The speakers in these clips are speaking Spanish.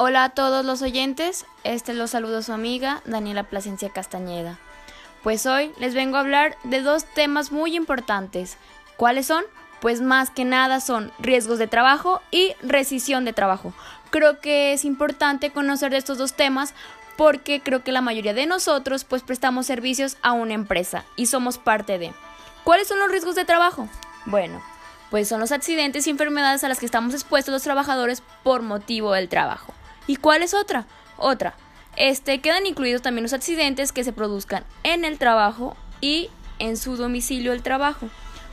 Hola a todos los oyentes, este los saludo su amiga Daniela Plasencia Castañeda. Pues hoy les vengo a hablar de dos temas muy importantes. ¿Cuáles son? Pues más que nada son riesgos de trabajo y rescisión de trabajo. Creo que es importante conocer de estos dos temas porque creo que la mayoría de nosotros pues prestamos servicios a una empresa y somos parte de. ¿Cuáles son los riesgos de trabajo? Bueno, pues son los accidentes y enfermedades a las que estamos expuestos los trabajadores por motivo del trabajo. ¿Y cuál es otra? Otra. Este quedan incluidos también los accidentes que se produzcan en el trabajo y en su domicilio del trabajo.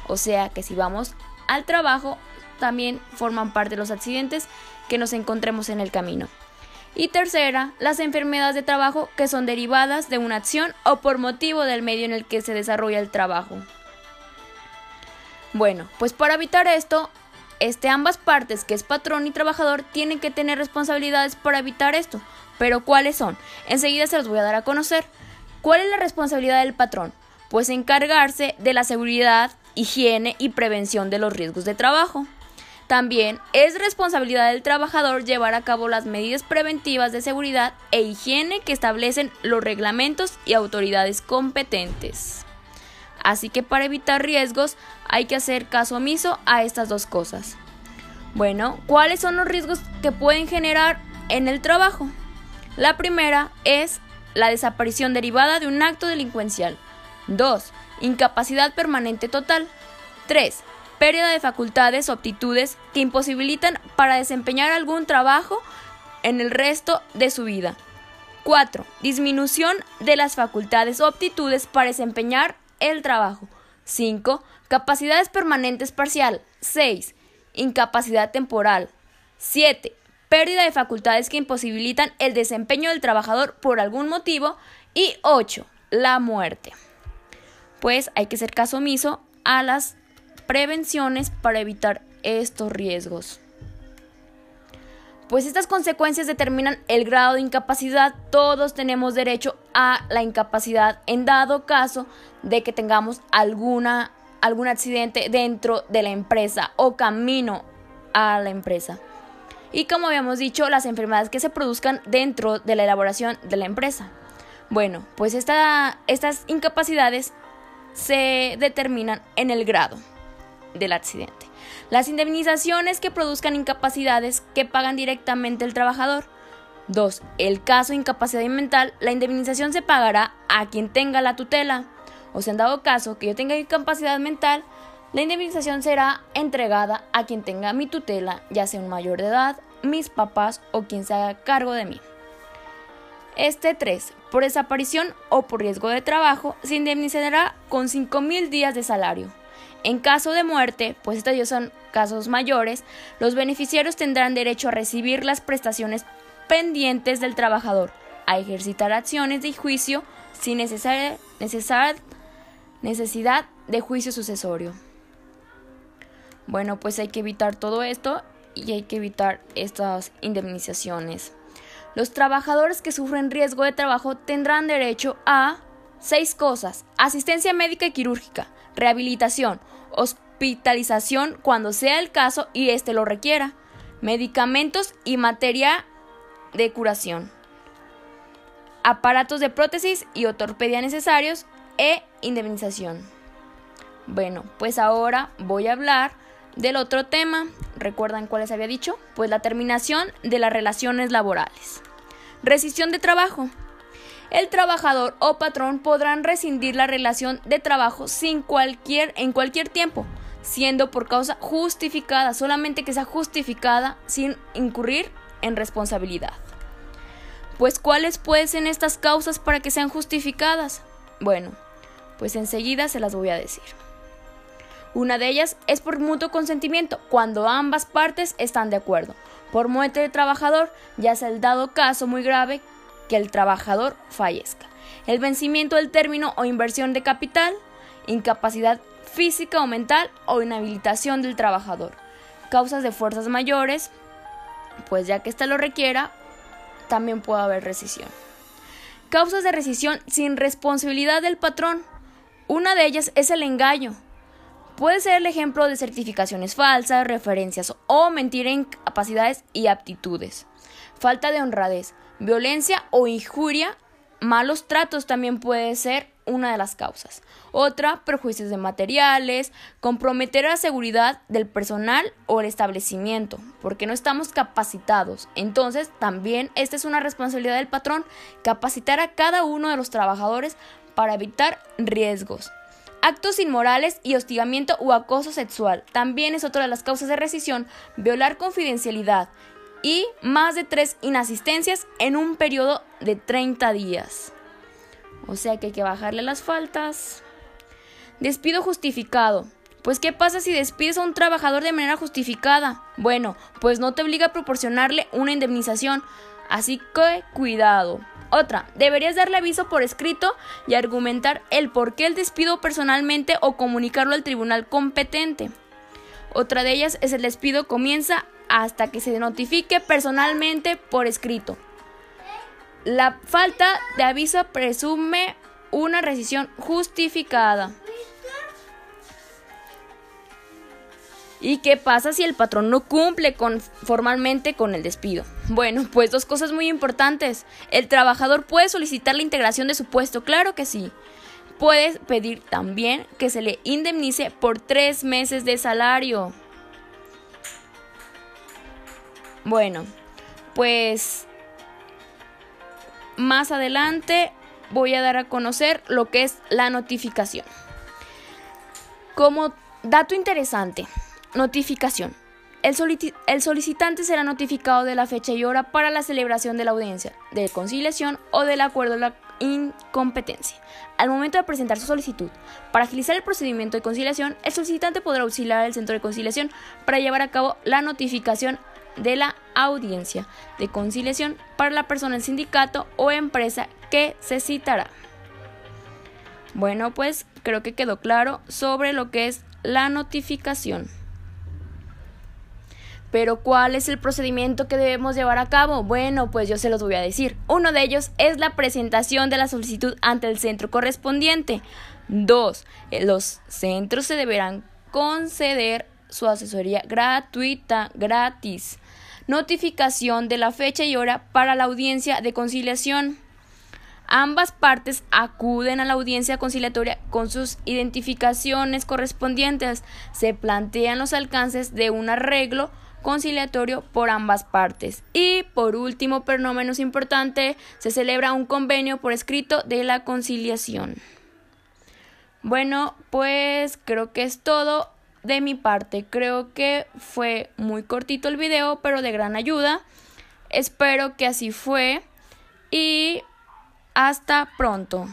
O sea que si vamos al trabajo, también forman parte los accidentes que nos encontremos en el camino. Y tercera, las enfermedades de trabajo que son derivadas de una acción o por motivo del medio en el que se desarrolla el trabajo. Bueno, pues para evitar esto, este, ambas partes, que es patrón y trabajador, tienen que tener responsabilidades para evitar esto. Pero ¿cuáles son? Enseguida se los voy a dar a conocer. ¿Cuál es la responsabilidad del patrón? Pues encargarse de la seguridad, higiene y prevención de los riesgos de trabajo. También es responsabilidad del trabajador llevar a cabo las medidas preventivas de seguridad e higiene que establecen los reglamentos y autoridades competentes. Así que para evitar riesgos hay que hacer caso omiso a estas dos cosas. Bueno, ¿cuáles son los riesgos que pueden generar en el trabajo? La primera es la desaparición derivada de un acto delincuencial. 2. Incapacidad permanente total. 3 pérdida de facultades o aptitudes que imposibilitan para desempeñar algún trabajo en el resto de su vida. 4. Disminución de las facultades o aptitudes para desempeñar el trabajo. 5. Capacidades permanentes parcial. 6. Incapacidad temporal. 7. Pérdida de facultades que imposibilitan el desempeño del trabajador por algún motivo. Y 8. La muerte. Pues hay que hacer caso omiso a las prevenciones para evitar estos riesgos. Pues estas consecuencias determinan el grado de incapacidad. Todos tenemos derecho a la incapacidad en dado caso de que tengamos alguna, algún accidente dentro de la empresa o camino a la empresa. Y como habíamos dicho, las enfermedades que se produzcan dentro de la elaboración de la empresa. Bueno, pues estas incapacidades se determinan en el grado del accidente. Las indemnizaciones que produzcan incapacidades que pagan directamente el trabajador. 2. El caso de incapacidad mental, la indemnización se pagará a quien tenga la tutela. O sea, en dado caso que yo tenga incapacidad mental, la indemnización será entregada a quien tenga mi tutela, ya sea un mayor de edad, mis papás o quien se haga cargo de mí. Este 3. Por desaparición o por riesgo de trabajo, se indemnizará con 5.000 días de salario. En caso de muerte, pues estos son casos mayores, los beneficiarios tendrán derecho a recibir las prestaciones pendientes del trabajador, a ejercitar acciones de juicio sin necesidad de juicio sucesorio. Bueno, pues hay que evitar todo esto y hay que evitar estas indemnizaciones. Los trabajadores que sufren riesgo de trabajo tendrán derecho a seis cosas. Asistencia médica y quirúrgica, rehabilitación, hospitalización cuando sea el caso y éste lo requiera, medicamentos y materia de curación, aparatos de prótesis y ortopedia necesarios e indemnización. Bueno, pues ahora voy a hablar del otro tema. ¿Recuerdan cuáles había dicho? Pues la terminación de las relaciones laborales. Rescisión de trabajo. El trabajador o patrón podrán rescindir la relación de trabajo sin cualquier, en cualquier tiempo, siendo por causa justificada, solamente que sea justificada sin incurrir en responsabilidad. Pues ¿cuáles pueden ser estas causas para que sean justificadas? Bueno, pues enseguida se las voy a decir. Una de ellas es por mutuo consentimiento, cuando ambas partes están de acuerdo. Por muerte del trabajador, ya sea el dado caso muy grave que el trabajador fallezca. El vencimiento del término o inversión de capital, incapacidad física o mental o inhabilitación del trabajador. Causas de fuerzas mayores, pues ya que ésta lo requiera, también puede haber rescisión. Causas de rescisión sin responsabilidad del patrón. Una de ellas es el engaño. Puede ser el ejemplo de certificaciones falsas, referencias o mentir en capacidades y aptitudes. falta de honradez, violencia o injuria, malos tratos también puede ser una de las causas. Otra, perjuicios de materiales, comprometer la seguridad del personal o el establecimiento, porque no estamos capacitados. Entonces, también esta es una responsabilidad del patrón, capacitar a cada uno de los trabajadores para evitar riesgos. Actos inmorales y hostigamiento o acoso sexual también es otra de las causas de rescisión, violar confidencialidad y más de tres inasistencias en un periodo de 30 días. O sea que hay que bajarle las faltas. Despido justificado. Pues ¿qué pasa si despides a un trabajador de manera justificada? Bueno, pues no te obliga a proporcionarle una indemnización. Así que cuidado. Otra, deberías darle aviso por escrito y argumentar el por qué el despido personalmente o comunicarlo al tribunal competente. Otra de ellas es el despido comienza hasta que se notifique personalmente por escrito. La falta de aviso presume una rescisión justificada. ¿Y qué pasa si el patrón no cumple formalmente con el despido? Bueno, pues dos cosas muy importantes. El trabajador puede solicitar la integración de su puesto, claro que sí. Puede pedir también que se le indemnice por tres meses de salario. Bueno, pues más adelante voy a dar a conocer lo que es la notificación. Como dato interesante, Notificación. El, solicitante será notificado de la fecha y hora para la celebración de la audiencia de conciliación o del acuerdo de la incompetencia. Al momento de presentar su solicitud, para agilizar el procedimiento de conciliación, el solicitante podrá auxiliar al centro de conciliación para llevar a cabo la notificación de la audiencia de conciliación para la persona, el sindicato o empresa que se citará. Bueno, pues creo que quedó claro sobre lo que es la notificación. Pero ¿cuál es el procedimiento que debemos llevar a cabo? Bueno, pues yo se los voy a decir. Uno de ellos es la presentación de la solicitud ante el centro correspondiente. Dos, eh, los centros se deberán conceder su asesoría gratuita, gratis. Notificación de la fecha y hora para la audiencia de conciliación. Ambas partes acuden a la audiencia conciliatoria con sus identificaciones correspondientes. Se plantean los alcances de un arreglo conciliatorio por ambas partes. Y por último, pero no menos importante, se celebra un convenio por escrito de la conciliación. Bueno, pues creo que es todo de mi parte. Creo que fue muy cortito el video, pero de gran ayuda. Espero que así fue. Y hasta pronto.